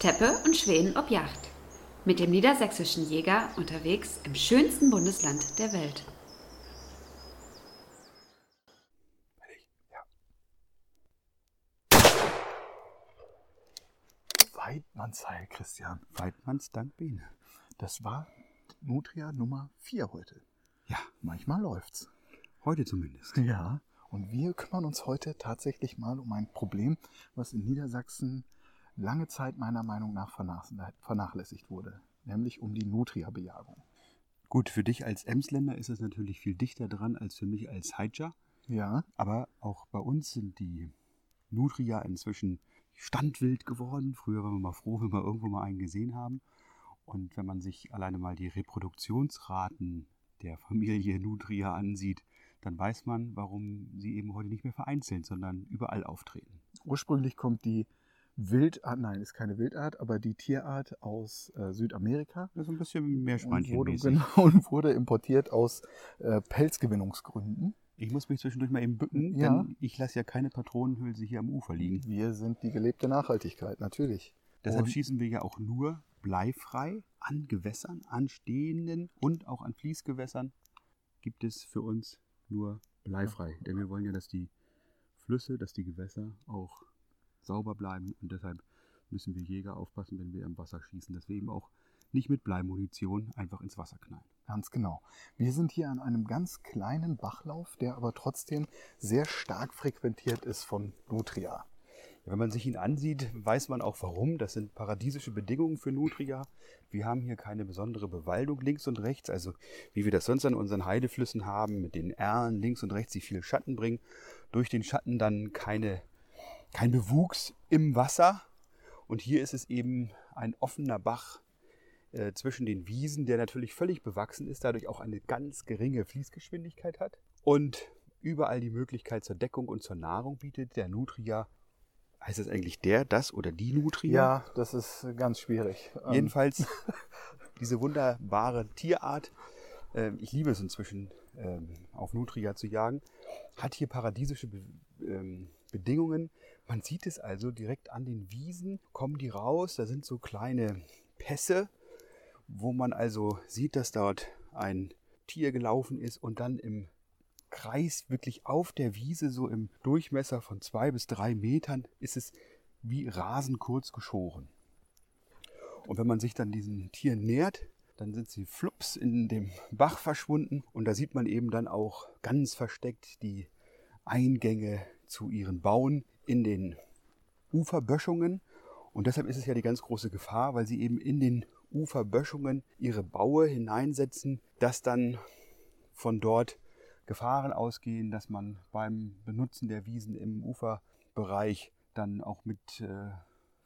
Teppe und Schweden ob Yacht. Mit dem niedersächsischen Jäger unterwegs im schönsten Bundesland der Welt. Weidmannsheil, Christian. Weidmanns Dank Biene. Das war Nutria Nummer 4 heute. Ja, Manchmal läuft's. heute zumindest. Ja. Und wir kümmern uns heute tatsächlich mal um ein Problem, was in Niedersachsen lange Zeit meiner Meinung nach vernach- vernachlässigt wurde. Nämlich um die Nutria-Bejagung. Gut, für dich als Emsländer ist es natürlich viel dichter dran als für mich als Heidger. Ja. Aber auch bei uns sind die Nutria inzwischen standwild geworden. Früher waren wir mal froh, wenn wir irgendwo mal einen gesehen haben. Und wenn man sich alleine mal die Reproduktionsraten der Familie Nutria ansieht, dann weiß man, warum sie eben heute nicht mehr vereinzelt, sondern überall auftreten. Ursprünglich kommt die Wildart, nein, ist keine Wildart, aber die Tierart aus äh, Südamerika. Das ist ein bisschen Und wurde, Meerschweinchenmäßig. genau, und wurde importiert aus äh, Pelzgewinnungsgründen. Ich muss mich zwischendurch mal eben bücken, Ja. denn ich lasse ja keine Patronenhülse hier am Ufer liegen. Wir sind die gelebte Nachhaltigkeit, natürlich. Deshalb Und- schießen wir ja auch nur bleifrei an Gewässern, an stehenden und auch an Fließgewässern gibt es für uns nur bleifrei. Denn wir wollen ja, dass die Flüsse, dass die Gewässer auch sauber bleiben und deshalb müssen wir Jäger aufpassen, wenn wir im Wasser schießen, dass wir eben auch nicht mit Bleimunition einfach ins Wasser knallen. Ganz genau. Wir sind hier an einem ganz kleinen Bachlauf, der aber trotzdem sehr stark frequentiert ist von Nutria. Wenn man sich ihn ansieht, weiß man auch warum. Das sind paradiesische Bedingungen für Nutria. Wir haben hier keine besondere Bewaldung links und rechts, also wie wir das sonst an unseren Heideflüssen haben, mit den Erlen links und rechts, die viel Schatten bringen. Durch den Schatten dann keine, kein Bewuchs im Wasser. Und hier ist es eben ein offener Bach äh, zwischen den Wiesen, der natürlich völlig bewachsen ist, dadurch auch eine ganz geringe Fließgeschwindigkeit hat. Und überall die Möglichkeit zur Deckung und zur Nahrung bietet. Der Nutria Heißt das eigentlich der, das oder die Nutria? Ja, das ist ganz schwierig. Ähm, Jedenfalls diese wunderbare Tierart, ähm, ich liebe es inzwischen ähm, auf Nutria zu jagen, hat hier paradiesische Be ähm, Bedingungen. Man sieht es also direkt an den Wiesen, kommen die raus, da sind so kleine Pässe, wo man also sieht, dass dort ein Tier gelaufen ist und dann im Kreis wirklich auf der Wiese, so im Durchmesser von zwei bis drei Metern, ist es wie rasend kurz geschoren. Und wenn man sich dann diesen Tieren nähert, dann sind sie flups in dem Bach verschwunden und da sieht man eben dann auch ganz versteckt die Eingänge zu ihren Bauen in den Uferböschungen. Und deshalb ist es ja die ganz große Gefahr, weil sie eben in den Uferböschungen ihre Baue hineinsetzen, dass dann von dort Gefahren ausgehen, dass man beim Benutzen der Wiesen im Uferbereich dann auch mit äh,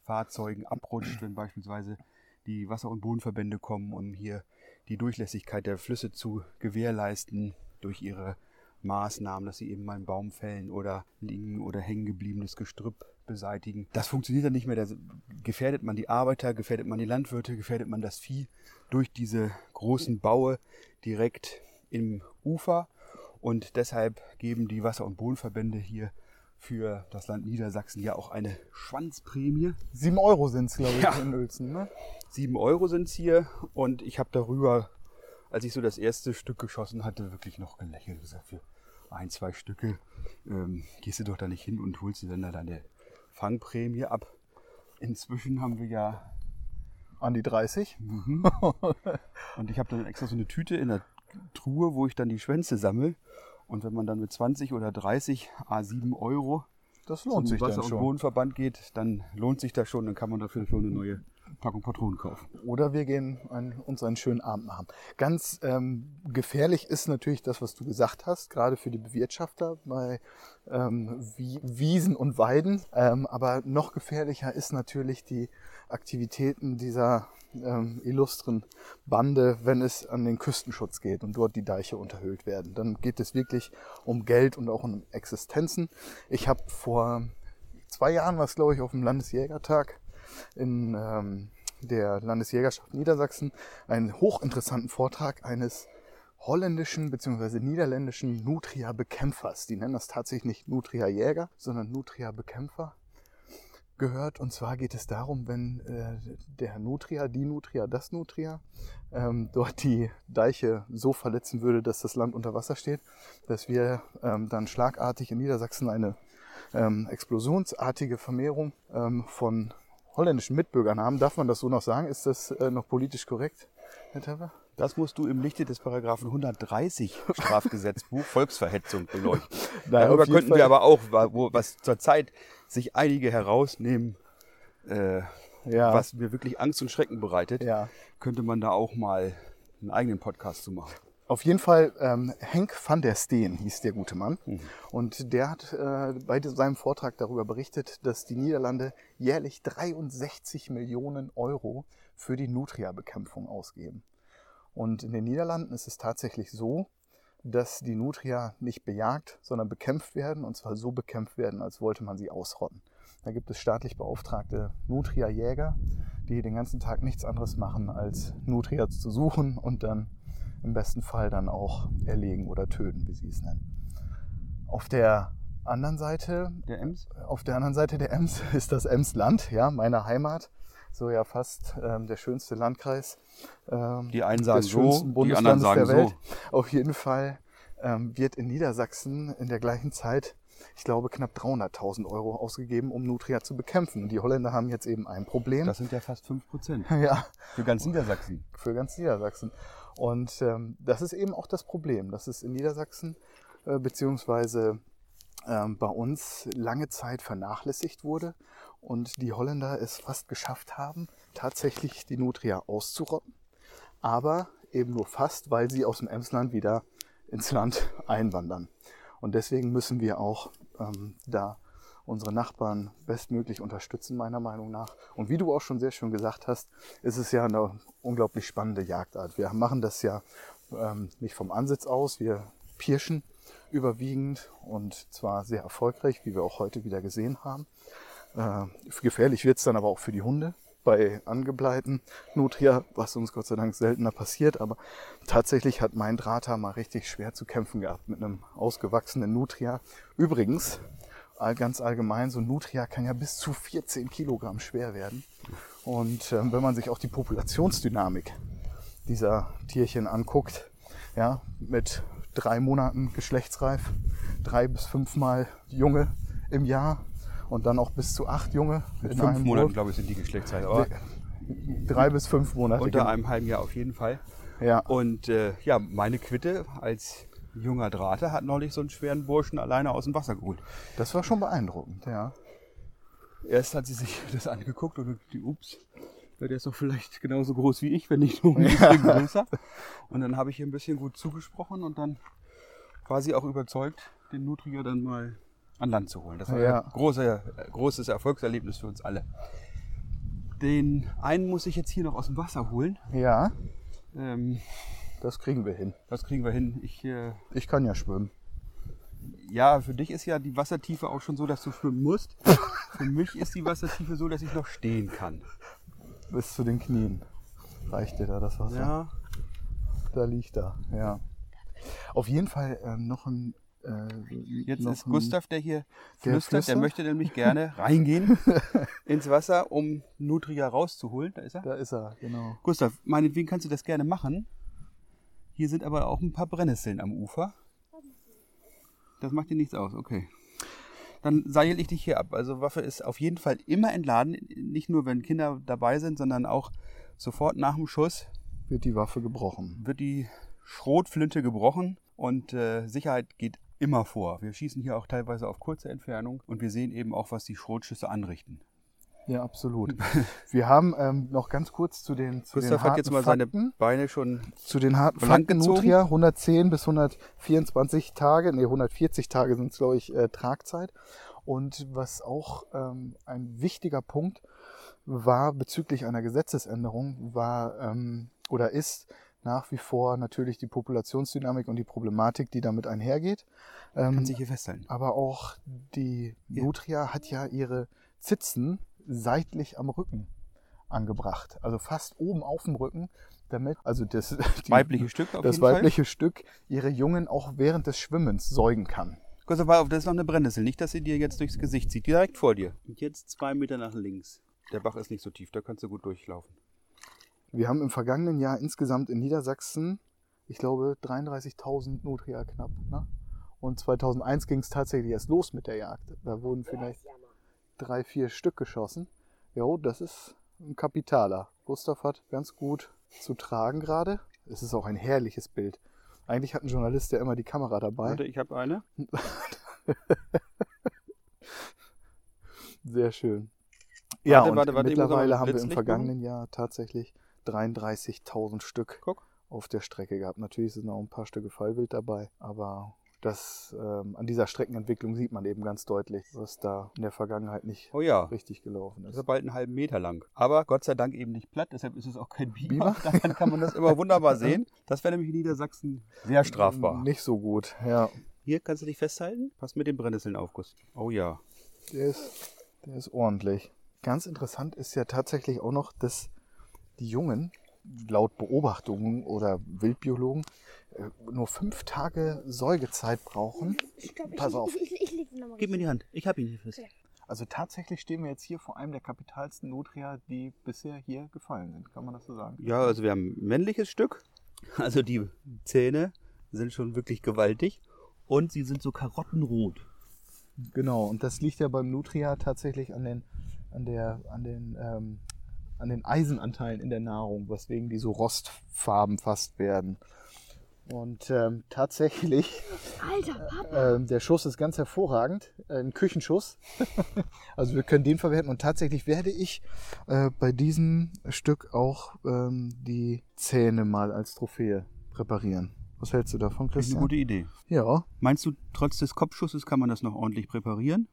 Fahrzeugen abrutscht, wenn beispielsweise die Wasser- und Bodenverbände kommen, um hier die Durchlässigkeit der Flüsse zu gewährleisten durch ihre Maßnahmen, dass sie eben mal einen Baum fällen oder liegen oder hängen gebliebenes Gestrüpp beseitigen. Das funktioniert dann nicht mehr. Da gefährdet man die Arbeiter, gefährdet man die Landwirte, gefährdet man das Vieh durch diese großen Baue direkt im Ufer. Und deshalb geben die Wasser- und Bodenverbände hier für das Land Niedersachsen ja auch eine Schwanzprämie. Sieben Euro sind es, glaube ich, Ja. in Uelzen. Ne? 7 Euro sind es hier und ich habe darüber, als ich so das erste Stück geschossen hatte, wirklich noch gelächelt. gesagt, für ein, zwei Stücke ähm, gehst du doch da nicht hin und holst dir dann da deine Fangprämie ab. Inzwischen haben wir ja, An die 30. und ich habe dann extra so eine Tüte in der Truhe, wo ich dann die Schwänze sammle. Und wenn man dann mit 20 oder 30 A7 Euro Das lohnt sich zum dann Wasser- und schon. Bodenverband geht, dann lohnt sich das schon. Dann kann man dafür schon eine neue Packung Patronen kaufen. Oder wir gehen ein, uns einen schönen Abend machen. Ganz ähm, gefährlich ist natürlich das, was du gesagt hast, gerade für die Bewirtschafter bei ähm, Wie Wiesen und Weiden. Ähm, aber noch gefährlicher ist natürlich die Aktivitäten dieser ähm, illustren Bande, wenn es an den Küstenschutz geht und dort die Deiche unterhöhlt werden. Dann geht es wirklich um Geld und auch um Existenzen. Ich habe vor zwei Jahren, was glaube ich, auf dem Landesjägertag in ähm, der Landesjägerschaft Niedersachsen einen hochinteressanten Vortrag eines holländischen bzw. niederländischen Nutria-Bekämpfers. Die nennen das tatsächlich nicht Nutria-Jäger, sondern Nutria-Bekämpfer. gehört. Und zwar geht es darum, wenn äh, der Nutria, die Nutria, das Nutria ähm, dort die Deiche so verletzen würde, dass das Land unter Wasser steht, dass wir ähm, dann schlagartig in Niedersachsen eine ähm, explosionsartige Vermehrung ähm, von holländischen Mitbürgern haben. Darf man das so noch sagen? Ist das äh, noch politisch korrekt, Herr Tepper? Das musst du im Lichte des Paragraphen 130 Strafgesetzbuch Volksverhetzung beleuchten. Nein, Darüber könnten Fall- wir aber auch, wo, was zurzeit sich einige herausnehmen, äh, Ja. was mir wirklich Angst und Schrecken bereitet, Ja. könnte man da auch mal einen eigenen Podcast zu machen. Auf jeden Fall, ähm, Henk van der Steen hieß der gute Mann. Und der hat äh, bei seinem Vortrag darüber berichtet, dass die Niederlande jährlich 63 Millionen Euro für die Nutria-Bekämpfung ausgeben. Und in den Niederlanden ist es tatsächlich so, dass die Nutria nicht bejagt, sondern bekämpft werden. Und zwar so bekämpft werden, als wollte man sie ausrotten. Da gibt es staatlich beauftragte Nutria-Jäger, die den ganzen Tag nichts anderes machen, als Nutria zu suchen und dann im besten Fall dann auch erlegen oder töten, wie sie es nennen. Auf der anderen Seite, Der Ems? auf der anderen Seite der Ems ist das Emsland, ja, meine Heimat. So ja fast ähm, der schönste Landkreis. Ähm, Die einen sagen des so, die anderen sagen der Welt. so. Auf jeden Fall ähm, wird in Niedersachsen in der gleichen Zeit, ich glaube, knapp 300.000 Euro ausgegeben, um Nutria zu bekämpfen. Und die Holländer haben jetzt eben ein Problem. Das sind ja fast 5 Prozent. ja, Für ganz Niedersachsen. für ganz Niedersachsen. Und ähm, das ist eben auch das Problem, dass es in Niedersachsen äh, beziehungsweise ähm, bei uns lange Zeit vernachlässigt wurde und die Holländer es fast geschafft haben, tatsächlich die Nutria auszurotten, aber eben nur fast, weil sie aus dem Emsland wieder ins Land einwandern. Und deswegen müssen wir auch ähm, da unsere Nachbarn bestmöglich unterstützen, meiner Meinung nach. Und wie du auch schon sehr schön gesagt hast, ist es ja eine unglaublich spannende Jagdart. Wir machen das ja ähm, nicht vom Ansitz aus, wir pirschen überwiegend und zwar sehr erfolgreich, wie wir auch heute wieder gesehen haben. Äh, gefährlich wird es dann aber auch für die Hunde bei angebleiten Nutria, was uns Gott sei Dank seltener passiert. Aber tatsächlich hat mein Drahter mal richtig schwer zu kämpfen gehabt mit einem ausgewachsenen Nutria. Übrigens, ganz allgemein, so ein Nutria kann ja bis zu 14 Kilogramm schwer werden. Und ähm, wenn man sich auch die Populationsdynamik dieser Tierchen anguckt, ja, mit drei Monaten geschlechtsreif, drei bis fünfmal Junge im Jahr und dann auch bis zu acht Junge Mit in fünf Monaten, glaube ich, sind die Geschlechtszeit. Aber Drei bis fünf Monate. unter einem halben Jahr auf jeden Fall. Ja, Und äh, ja, meine Quitte als junger Drahter hat neulich so einen schweren Burschen alleine aus dem Wasser geholt. das war schon beeindruckend, ja. Erst hat sie sich das angeguckt und die ups, der ist doch vielleicht genauso groß wie ich, wenn nicht nur ein bisschen größer. Und dann habe ich ihr ein bisschen gut zugesprochen und dann war sie auch überzeugt, den Nutria dann mal an Land zu holen. Das war Ja. ein großer, großes Erfolgserlebnis für uns alle. Den einen muss ich jetzt hier noch aus dem Wasser holen. Ja, Ähm, das kriegen wir hin. das kriegen wir hin. Ich, äh, Ich kann ja schwimmen. ja, für dich ist ja die Wassertiefe auch schon so, dass du schwimmen musst. für mich ist die Wassertiefe so, dass ich noch stehen kann. Bis zu den Knien. Reicht dir da das Wasser? Ja, Da liegt er, ja. Auf jeden Fall ähm, noch ein. Äh, Jetzt ist Gustav, der hier Der flüstert. Der flüstert? möchte nämlich gerne reingehen ins Wasser, um Nutria rauszuholen. Da ist er. Da ist er, genau. Gustav, meinetwegen kannst du das gerne machen. Hier sind aber auch ein paar Brennnesseln am Ufer. Das macht dir nichts aus, okay. Dann seil ich dich hier ab. Also Waffe ist auf jeden Fall immer entladen. Nicht nur, wenn Kinder dabei sind, sondern auch sofort nach dem Schuss Wird die Waffe gebrochen. wird die Schrotflinte gebrochen und äh, Sicherheit geht immer vor. Wir schießen hier auch teilweise auf kurze Entfernung und wir sehen eben auch, was die Schrotschüsse anrichten. Ja, absolut. Wir haben ähm, noch ganz kurz zu den, zu den Gustav harten hat jetzt mal Fakten. seine Beine schon Zu den harten Fakten? Nutria, 110 bis 124 Tage, nee, 140 Tage sind es, glaube ich, äh, Tragzeit. Und was auch ähm, ein wichtiger Punkt war bezüglich einer Gesetzesänderung, war ähm, oder ist nach wie vor natürlich die Populationsdynamik und die Problematik, die damit einhergeht. Ähm, kann sich hier festhalten. aber auch die Ja. Nutria hat ja ihre Zitzen seitlich am Rücken angebracht. Also fast oben auf dem Rücken, damit also das die, Weibliche Stück auf das jeden Fall. weibliche Stück ihre Jungen auch während des Schwimmens säugen kann. Pass auf, das ist noch eine Brennnessel. Nicht, dass sie dir jetzt durchs Gesicht zieht. Direkt vor dir. Und jetzt zwei Meter nach links. Der Bach ist nicht so tief, da kannst du gut durchlaufen. Wir haben im vergangenen Jahr insgesamt in Niedersachsen, ich glaube, 33.000 Nutria knapp. Ne? Und 2001 ging es tatsächlich erst los mit der Jagd. Da wurden vielleicht drei, vier Stück geschossen. Jo, das ist ein Kapitaler. Gustav hat ganz gut zu tragen gerade. Es ist auch ein herrliches Bild. Eigentlich hat ein Journalist ja immer die Kamera dabei. Warte, ich habe eine. Sehr schön. Ja, Warte, und warte, warte, mittlerweile haben wir im vergangenen Jahr tatsächlich 33.000 Stück Guck. auf der Strecke gehabt. Natürlich sind noch ein paar Stücke Fallwild dabei, aber das, ähm, an dieser Streckenentwicklung sieht man eben ganz deutlich, was da in der Vergangenheit nicht Oh ja. richtig gelaufen Das ist. ist bald einen halben Meter lang. Aber Gott sei Dank eben nicht platt, deshalb ist es auch kein Beamer. Beamer? Daran kann man das immer wunderbar sehen. Das wäre nämlich in Niedersachsen sehr strafbar. Nicht so gut, ja. Hier kannst du dich festhalten. Pass mit den Brennnesseln auf, Gust. Oh ja. Der ist, der ist ordentlich. Ganz interessant ist ja tatsächlich auch noch, dass die Jungen, laut Beobachtungen oder Wildbiologen, äh, nur fünf Tage Säugezeit brauchen. Stopp, Pass ich, auf. Ich, ich, ich. Gib mir die Hand. Ich hab ihn hier fest. Also tatsächlich stehen wir jetzt hier vor einem der kapitalsten Nutria, die bisher hier gefallen sind. Kann man das so sagen? Ja, also wir haben ein männliches Stück. Also die Zähne sind schon wirklich gewaltig. Und sie sind so karottenrot. Genau, und das liegt ja beim Nutria tatsächlich an den, an der, an den, ähm, an den Eisenanteilen in der Nahrung, weswegen die so rostfarben fast werden. Und ähm, tatsächlich, Alter, ähm, der Schuss ist ganz hervorragend, äh, ein Küchenschuss. also wir können den verwenden und tatsächlich werde ich äh, bei diesem Stück auch ähm, die Zähne mal als Trophäe präparieren. Was hältst du davon, Das ist eine Christian? gute Idee. Ja, Meinst du, trotz des Kopfschusses kann man das noch ordentlich präparieren?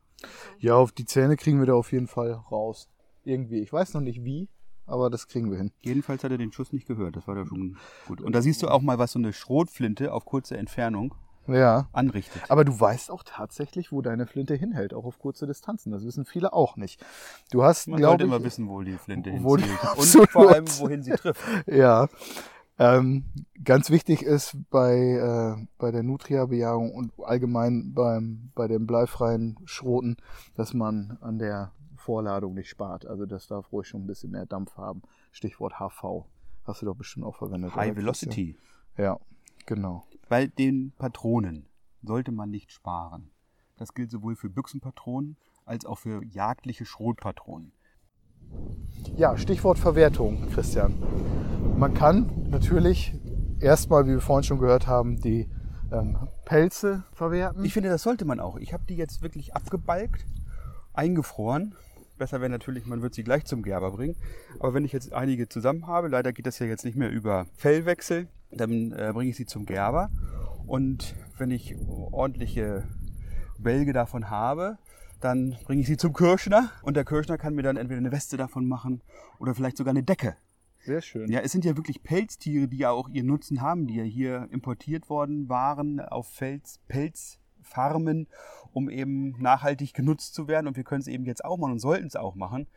Ja, auf die Zähne kriegen wir da auf jeden Fall raus. Irgendwie. Ich weiß noch nicht wie, aber das kriegen wir hin. Jedenfalls hat er den Schuss nicht gehört. Das war da schon gut. Und da siehst du auch mal, was so eine Schrotflinte auf kurze Entfernung Ja. anrichtet. Aber du weißt auch tatsächlich, wo deine Flinte hinhält, auch auf kurze Distanzen. Das wissen viele auch nicht. Du hast, Man sollte ich, immer wissen, wo die Flinte hinzielt. Und vor allem, wohin sie trifft. Ja. Ähm, ganz wichtig ist bei, äh, bei der Nutria-Bejagung und allgemein beim, bei den bleifreien Schroten, dass man an der Vorladung nicht spart. Also das darf ruhig schon ein bisschen mehr Dampf haben. Stichwort HV. Hast du doch bestimmt auch verwendet. High Velocity. Ja, genau. Bei den Patronen sollte man nicht sparen. Das gilt sowohl für Büchsenpatronen als auch für jagdliche Schrotpatronen. Ja, Stichwort Verwertung, Christian. Man kann natürlich erstmal, wie wir vorhin schon gehört haben, die ähm, Pelze verwerten. Ich finde, das sollte man auch. Ich habe die jetzt wirklich abgebalgt, eingefroren. Besser wäre natürlich, man wird sie gleich zum Gerber bringen. Aber wenn ich jetzt einige zusammen habe, leider geht das ja jetzt nicht mehr über Fellwechsel, dann äh, bringe ich sie zum Gerber. Und wenn ich ordentliche Bälge davon habe, dann bringe ich sie zum Kirschner. Und der Kirschner kann mir dann entweder eine Weste davon machen oder vielleicht sogar eine Decke. Sehr schön. Ja, es sind ja wirklich Pelztiere, die ja auch ihren Nutzen haben, die ja hier importiert worden waren auf Fels, Pelzfarmen, um eben nachhaltig genutzt zu werden. Und wir können es eben jetzt auch machen und sollten es auch machen.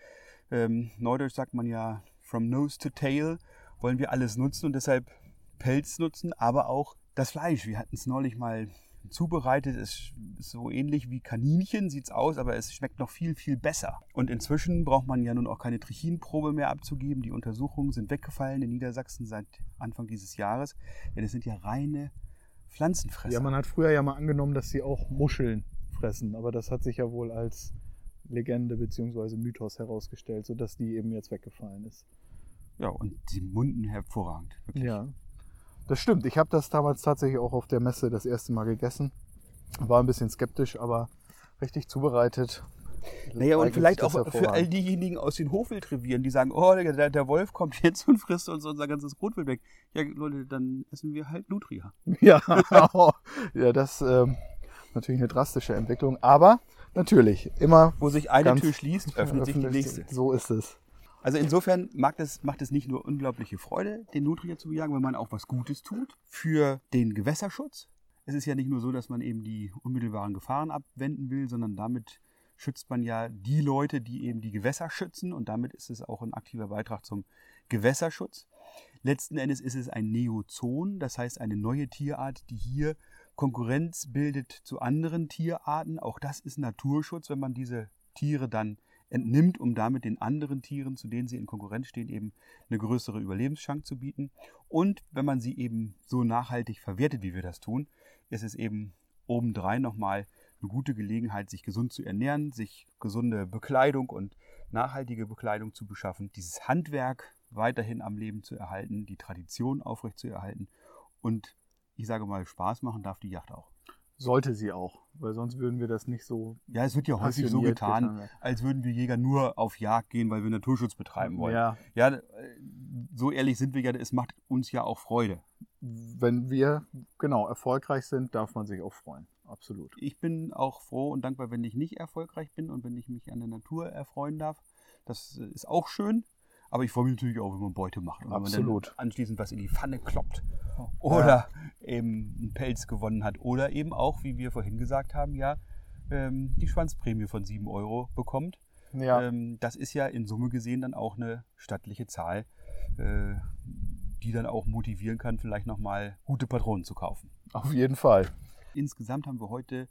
Ähm, Neudeutsch sagt man ja, from nose to tail wollen wir alles nutzen und deshalb Pelz nutzen, aber auch das Fleisch. Wir hatten es neulich mal zubereitet. Es ist so ähnlich wie Kaninchen, sieht es aus, aber es schmeckt noch viel, viel besser. Und inzwischen braucht man ja nun auch keine Trichinprobe mehr abzugeben. Die Untersuchungen sind weggefallen in Niedersachsen seit Anfang dieses Jahres, denn es sind ja reine Pflanzenfresser. Ja, man hat früher ja mal angenommen, dass sie auch Muscheln fressen, aber das hat sich ja wohl als Legende bzw. Mythos herausgestellt, sodass die eben jetzt weggefallen ist. ja, und sie munden hervorragend. Wirklich. Ja, das stimmt. Ich habe das damals tatsächlich auch auf der Messe das erste Mal gegessen. War ein bisschen skeptisch, aber richtig zubereitet. Naja, und vielleicht auch für all diejenigen aus den Hofwildrevieren, die sagen, oh, der, der Wolf kommt jetzt und frisst uns unser ganzes Rotwild weg. Ja, Leute, dann essen wir halt Nutria. Ja, ja das ähm, natürlich eine drastische Entwicklung, aber natürlich immer Wo sich eine Tür schließt, öffnet sich die nächste. So ist es. Also insofern das, macht es nicht nur unglaubliche Freude, den Nutria zu bejagen, wenn man auch was Gutes tut für den Gewässerschutz. Es ist ja nicht nur so, dass man eben die unmittelbaren Gefahren abwenden will, sondern damit schützt man ja die Leute, die eben die Gewässer schützen und damit ist es auch ein aktiver Beitrag zum Gewässerschutz. Letzten Endes ist es ein Neozon, das heißt eine neue Tierart, die hier Konkurrenz bildet zu anderen Tierarten. Auch das ist Naturschutz, wenn man diese Tiere dann entnimmt, um damit den anderen Tieren, zu denen sie in Konkurrenz stehen, eben eine größere Überlebenschance zu bieten. Und wenn man sie eben so nachhaltig verwertet, wie wir das tun, ist es eben obendrein nochmal eine gute Gelegenheit, sich gesund zu ernähren, sich gesunde Bekleidung und nachhaltige Bekleidung zu beschaffen, dieses Handwerk weiterhin am Leben zu erhalten, die Tradition aufrecht zu erhalten und ich sage mal, Spaß machen darf die Yacht auch. Sollte sie auch, weil sonst würden wir das nicht so. Ja, es wird ja häufig so getan, als würden wir Jäger nur auf Jagd gehen, weil wir Naturschutz betreiben wollen. Ja. ja, so ehrlich sind wir ja, es macht uns ja auch Freude. Wenn wir genau erfolgreich sind, darf man sich auch freuen. Absolut. Ich bin auch froh und dankbar, wenn ich nicht erfolgreich bin und wenn ich mich an der Natur erfreuen darf. Das ist auch schön. Aber ich freue mich natürlich auch, wenn man Beute macht. Und Absolut. Wenn man dann anschließend was in die Pfanne kloppt. Oder ja. eben einen Pelz gewonnen hat. Oder eben auch, wie wir vorhin gesagt haben, ja, ähm, die Schwanzprämie von 7 Euro bekommt. Ja. Ähm, das ist ja in Summe gesehen dann auch eine stattliche Zahl, äh, die dann auch motivieren kann, vielleicht nochmal gute Patronen zu kaufen. Auf jeden Fall. Insgesamt haben wir heute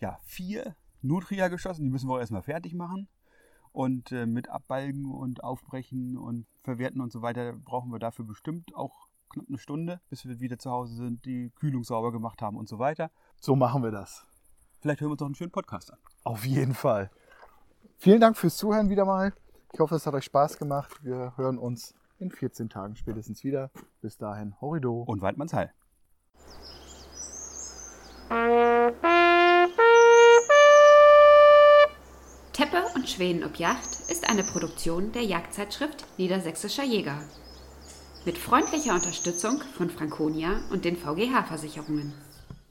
ja, vier Nutria geschossen. Die müssen wir auch erstmal fertig machen. Und äh, mit Abbalgen und Aufbrechen und Verwerten und so weiter brauchen wir dafür bestimmt auch knapp eine Stunde, bis wir wieder zu Hause sind, die Kühlung sauber gemacht haben und so weiter. So machen wir das. Vielleicht hören wir uns noch einen schönen Podcast an. Auf jeden Fall. Vielen Dank fürs Zuhören wieder mal. Ich hoffe, es hat euch Spaß gemacht. Wir hören uns in 14 Tagen spätestens wieder. Bis dahin, Horrido. Und Waldmanns Heil. Teppe und Schwänen ob Yacht ist eine Produktion der Jagdzeitschrift Niedersächsischer Jäger. Mit freundlicher Unterstützung von Franconia und den VGH-Versicherungen.